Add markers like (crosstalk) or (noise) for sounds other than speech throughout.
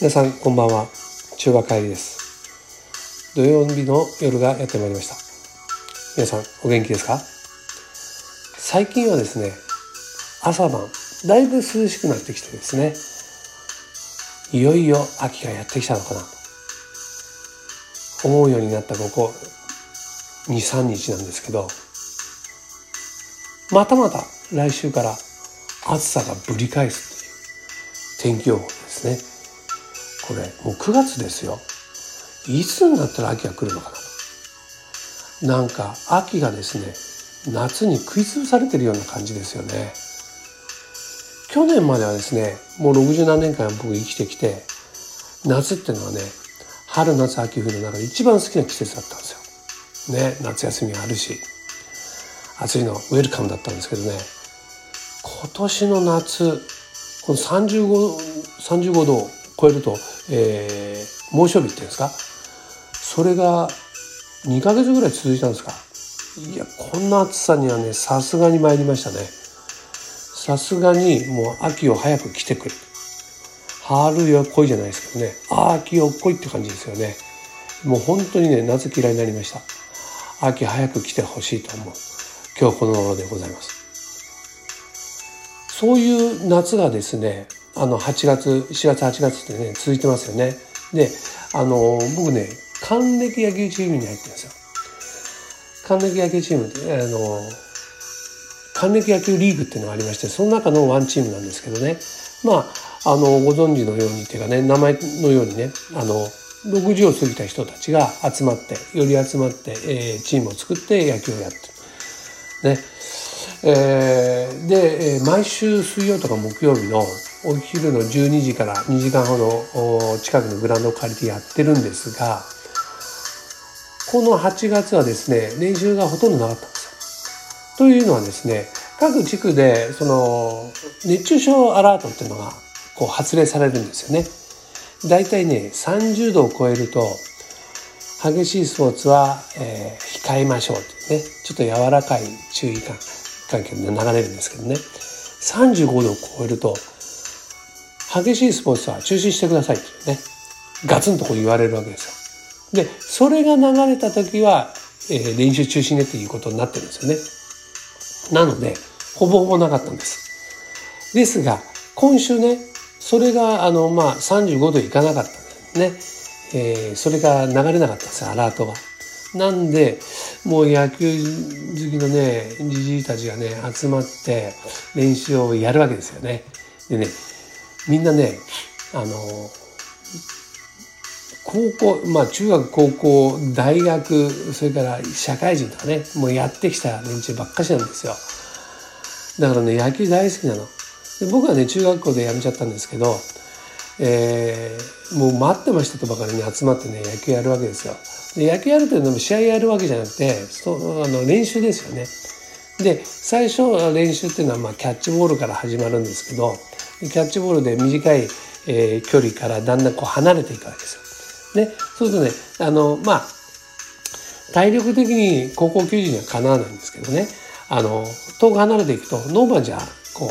皆さんこんばんは。中和帰りです。土曜日の夜がやってまいりました。皆さんお元気ですか？最近はですね朝晩だいぶ涼しくなってきてですねいよいよ秋がやってきたのかなと。思うようになったここ23日なんですけどまたまた来週から暑さがぶり返すという天気予報ですね。これもう9月ですよ。いつになったら秋が来るのかななんか秋がですね夏に食い潰されてるような感じですよね。去年まではですねもう60何年間僕生きてきて夏ってのはね春夏秋冬の中で一番好きな季節だったんですよ。ね夏休みがあるし暑いのウェルカムだったんですけどね。今年の夏この 35, 35度を超えると、えー、猛暑日っていうんですか？それが2ヶ月ぐらい続いたんですか？いやこんな暑さにはねさすがに参りましたね。さすがにもう秋を早く来てくる春よ来いじゃないですけどね。秋よ来いって感じですよね。もう本当にね夏嫌いになりました。秋早く来てほしいと思う。今日この頃でございます。そういう夏がですねあの8月4月8月ってね続いてますよね。であの僕ね還暦野球チームに入ってるんですよ。還暦野球チームってあの還暦野球リーグっていうのがありましてその中のワンチームなんですけどね。まああのご存知のようにっていうかね名前のようにねあの60を過ぎた人たちが集まってより集まって、えー、チームを作って野球をやってる。ね。えー、で毎週水曜とか木曜日のお昼の12時から2時間ほど近くのグラウンドを借りてやってるんですがこの8月はですね練習がほとんどなかったんですよ。というのはですね各地区でその熱中症アラートっていうのがこう発令されるんですよね。だいたいね30度を超えると激しいスポーツは、えー、控えましょうというねちょっと柔らかい注意喚関係で流れるんですけどね35度を超えると激しいスポーツは中止してくださいってねガツンとこう言われるわけですよ。でそれが流れた時は、えー、練習中止ねっていうことになってるんですよね。なのでほぼほぼなかったんです。ですが今週ねそれがあのまあ35度いかなかったんですね。えー、それが流れなかったんですよアラートが。なんでもう野球好きのねじじいたちがね集まって練習をやるわけですよね。でねみんなねあの高校まあ中学高校大学それから社会人とかねもうやってきた連中ばっかしなんですよ。だからね野球大好きなの。で僕はね中学校で辞めちゃったんですけど、えー、もう待ってましたとばかりに集まってね野球やるわけですよ。で野球やるというのも試合やるわけじゃなくてそあの練習ですよね。で最初練習っていうのはまあキャッチボールから始まるんですけどキャッチボールで短い、えー、距離からだんだんこう離れていくわけですよ。でそうするとねあのまあ体力的に高校球児にはかなわないんですけどねあの遠く離れていくとノーバンじゃこう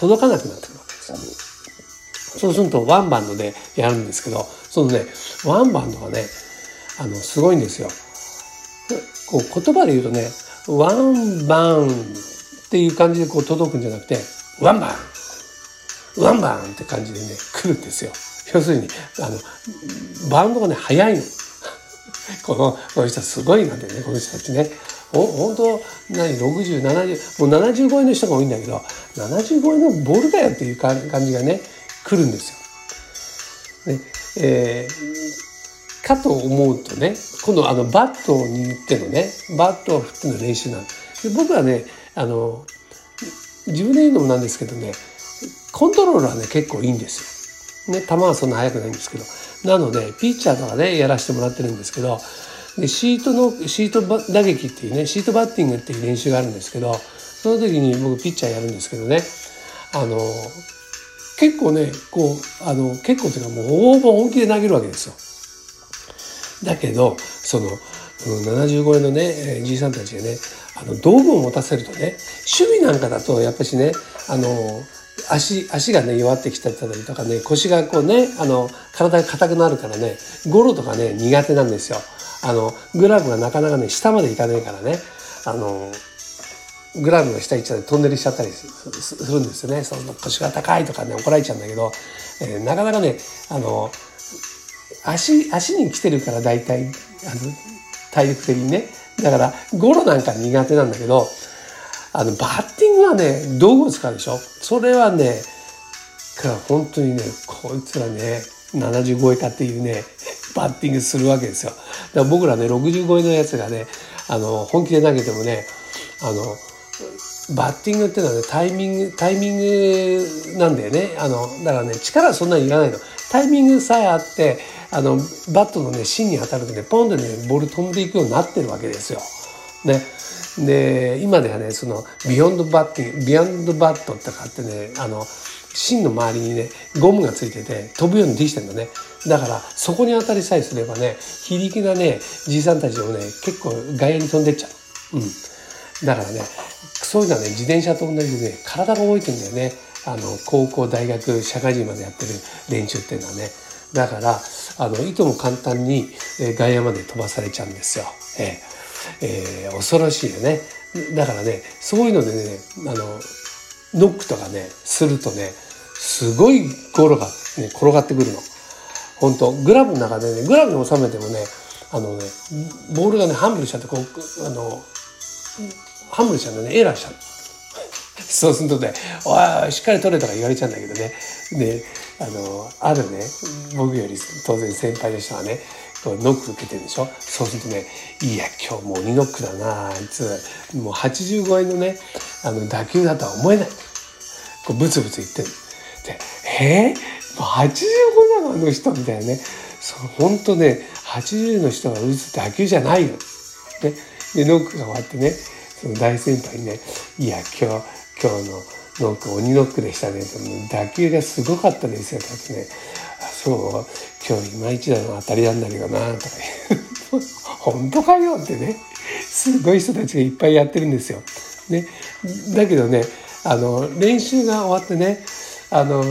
届かなくなってくるわけですよ。そうするとワンバンドでやるんですけどそのねワンバンドがねあのすごいんですよ。こう言葉で言うとねワンバウンっていう感じでこう届くんじゃなくてワンバンワンバンって感じでね来るんですよ。要するにあのバウンドがね速い (laughs) の。このこの人はすごいなんだよねこの人たちね。お本当何6070もう70超えの人が多いんだけど70超えのボールかよっていう感じがね来るんですよ。ねえー、かと思うとね今度あのバットを握ってのねバットを振っての練習なんで僕はねあの自分で言うのもなんですけどねコントロールはね結構いいんですよ。ね球はそんな速くないんですけどなのでピッチャーとかねやらせてもらってるんですけどでシートのシート打撃っていうねシートバッティングっていう練習があるんですけどその時に僕ピッチャーやるんですけどねあの結構ねこうあの結構っていうかもうほぼ本気で投げるわけですよ。だけどその70超えのねじいさんたちがねあの道具を持たせるとね守備なんかだとやっぱしねあの足、足がね、弱ってきたりとかね、腰がこうね、あの、体が硬くなるからね、ゴロとかね、苦手なんですよ。あの、グラブがなかなかね、下までいかないからね、あの、グラブの下行っちゃってトンネルしちゃったりするんですよね。その腰が高いとかね、怒られちゃうんだけど、えー、なかなかね、あの、足、足に来てるから大体、あの、体力的にね。だから、ゴロなんか苦手なんだけど、あの、バッティングはね、道具を使うでしょそれはね、から本当にね、こいつらね、70超えかっていうね、バッティングするわけですよ。だから僕らね、60超えのやつがね、あの、本気で投げてもね、あの、バッティングっていうのはね、タイミング、タイミングなんだよね。あの、だからね、力そんなにいらないの。タイミングさえあって、あの、バットのね、芯に当たるとね、ポンでね、ボール飛んでいくようになってるわけですよ。ね。で、今ではね、その、 Beyond バッティ、 Beyond バットってかってね、あの、芯の周りにね、ゴムがついてて、飛ぶようにできてんだね。だから、そこに当たりさえすればね、非力なね、じいさんたちもね、結構外野に飛んでっちゃう。うん。だからね、そういうのはね、自転車と同じでね、体が動いてんだよね。あの、高校、大学、社会人までやってる練習っていうのはね。だから、あの、いとも簡単に、外野まで飛ばされちゃうんですよ。えー、えー、恐ろしいよね。だからね、そういうのでね、あの、ノックとかね、するとね、すごいゴロが、ね、転がってくるの。本当グラブの中でね、グラブに収めてもね、あのね、ボールがね、ハンブルしちゃって、こう、あの、ハンブルしちゃうんだね、エラーしちゃう。そうするとね、おい、しっかり取れとか言われちゃうんだけどね。で、あの、あるね、僕より当然先輩の人はね、ノック受けてるでしょ？そうするとね、いや、今日も鬼ノックだなあいつ、もう80超えのね、あの、打球だとは思えない。こう、ブツブツ言ってる。で、えー、もう85なのあの人みたいなね。そう、ほんとね、80の人が打つ打球じゃないよ。ね。で、ノックが終わってね、その大先輩にね、いや、今日、今日のノック、鬼ノックでしたね。打球がすごかったですよ。ってね、あ、そう、今日いまいちだの当たりなんだけどな、とか (laughs) 本当かよってね、すごい人たちがいっぱいやってるんですよ。ね。だけどね、あの、練習が終わってね、あの、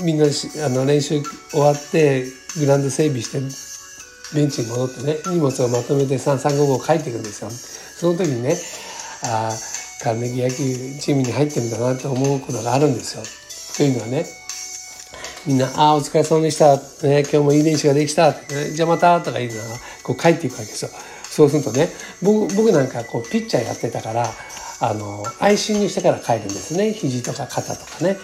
みんなあの練習終わってグラウンド整備してベンチに戻ってね荷物をまとめて3355書いていくんですよ。その時にねあカーネギー野球チームに入ってるんだなって思うことがあるんですよ。というのはねみんな「ああお疲れ様でした」ね「今日もいい練習ができた」ね、じゃあまた」とか言うのはこう帰っていくわけですよ。そうするとね僕僕なんかこうピッチャーやってたからあのアイシングしてから帰るんですね肘とか肩とかね。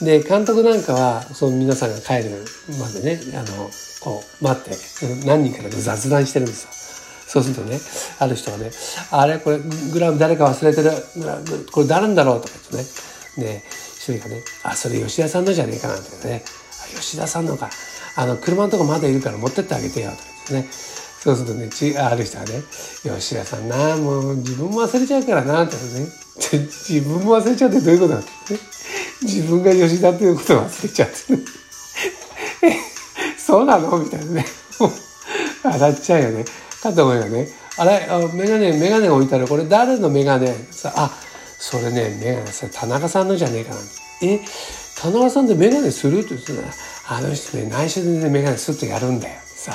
で監督なんかはその皆さんが帰るまでねあのこう待って何人かで雑談してるんですよ。そうするとね。ある人がね「あれこれグラム誰か忘れてる。グラムこれ誰んだろう?」とか言ってね。で一人がね「あそれ吉田さんのじゃねえかな」ってね「吉田さんのか。あの車のとこまだいるから持ってってあげてよ」とか言ってね。そうするとねちある人がね「吉田さんなもう自分も忘れちゃうからな」ってね。自分も忘れちゃうってどういうことだってね。自分が吉田ということを忘れちゃってね。そうなの？みたいなね。笑っちゃうよね。かと思えばね。あれあメガネメガネ置いたらこれ誰のメガネ？さあそれねメガネそれ田中さんのじゃねえかな。え？田中さんでメガネする？って言ってた。らあの人ね内緒でねメガネすってやるんだよ。さ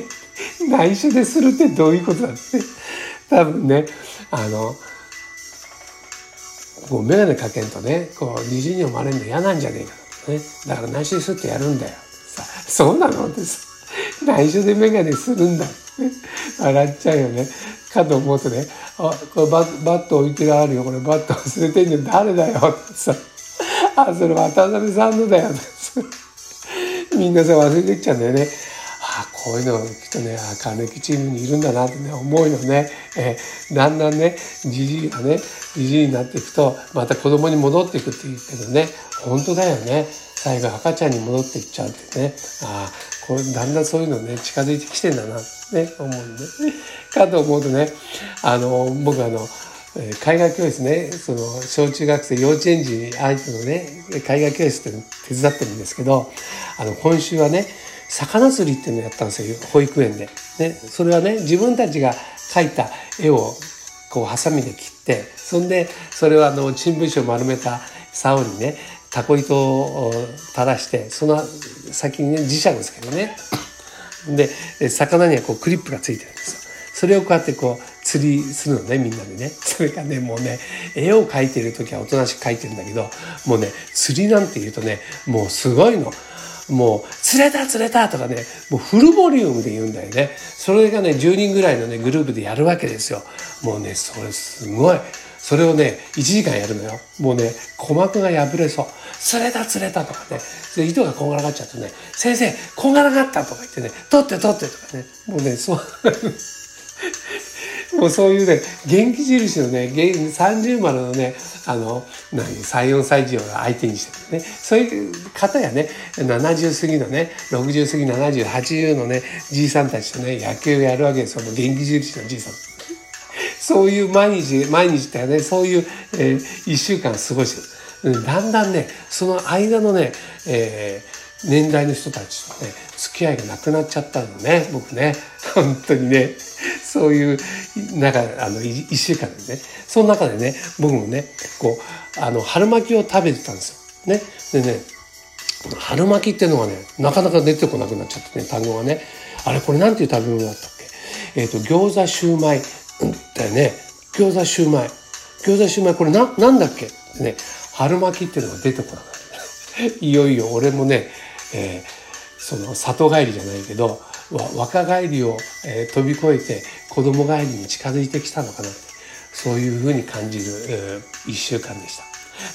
(laughs) 内緒でするってどういうことだって。多分ねあのこう眼鏡かけんとねこう虹に読まれるの嫌なんじゃねえかね。だから内緒ですってやるんだよ。さそうなの？ってさ。内緒で眼鏡するんだ。笑っちゃうよね。かと思うとね「あこれババット置いてあるよ。これバット忘れてんの誰だよ」さ「あそれ渡辺さんのだよ」みんなさ忘れてっちゃうんだよねあこういうのきっとねあ金木チームにいるんだなってね思うよね、え、だんだんねじじいがねじじいになっていくとまた子供に戻っていくっていうけどね本当だよね。最後赤ちゃんに戻っていっちゃうってね。ああこれだんだんそういうのね近づいてきてんだな。ね思うんでかと思うとねあの僕あの絵画教室ねその小中学生幼稚園児相手のね絵画教室って手伝ってるんですけどあの今週はね魚釣りっていうのをやったんですよ保育園で。ね、それはね自分たちが描いた絵をこうハサミで切ってそんでそれをあの新聞紙を丸めた竿にねタコ糸を垂らしてその先にね磁石ですけどねで魚にはこうクリップがついてるんですよそれをこうやってこう釣りするのねみんなでねそれがねもうね絵を描いてる時はおとなしく描いてるんだけどもうね釣りなんて言うとねもうすごいの。もう、釣れた釣れたとかね、もうフルボリュームで言うんだよね。それがね、10人ぐらいのね、グループでやるわけですよ。もうね、それすごい。それをね、1時間やるのよ。もうね、鼓膜が破れそう。釣れた釣れたとかね。で、糸がこんがらがっちゃうとね、先生、こんがらがったとか言ってね、取って取ってとかね。もうね、そう、(laughs) もうそういうね、元気印のね、30丸のね、あの、何、3、4歳児を相手にしてるね。そういう方やね、70過ぎのね、60過ぎ、70、80のね、じいさんたちとね、野球をやるわけですよ。もう元気印のじいさん。そういう毎日、毎日ってね、そういう、えー、一週間過ごしてる。だんだんね、その間のね、えー、年代の人たちとね、付き合いがなくなっちゃったのね、僕ね。(laughs) 本当にね。そういう、なんか、あの、一週間でね。その中でね、僕もね、こう、あの、春巻きを食べてたんですよ。ね。でね、春巻きっていうのがね、なかなか出てこなくなっちゃってね、単語がね。あれ、これなんていう食べ物だったっけ？えっ、ー、と、餃子シューマイ。だよね。餃子シューマイ。餃子シューマイ、これな、なんだっけ？ね、春巻きっていうのが出てこなかった。(laughs) いよいよ俺もね、えー、その里帰りじゃないけど、若返りを、えー、飛び越えて子供帰りに近づいてきたのかなってそういうふうに感じる、えー、1週間でした。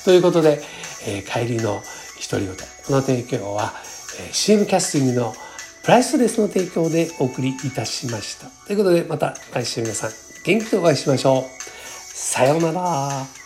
ということで、えー、帰りの独り言この提供は、えー、CM キャスティングのプライスレスの提供でお送りいたしました。ということでまた来週皆さん元気でお会いしましょう。さようなら。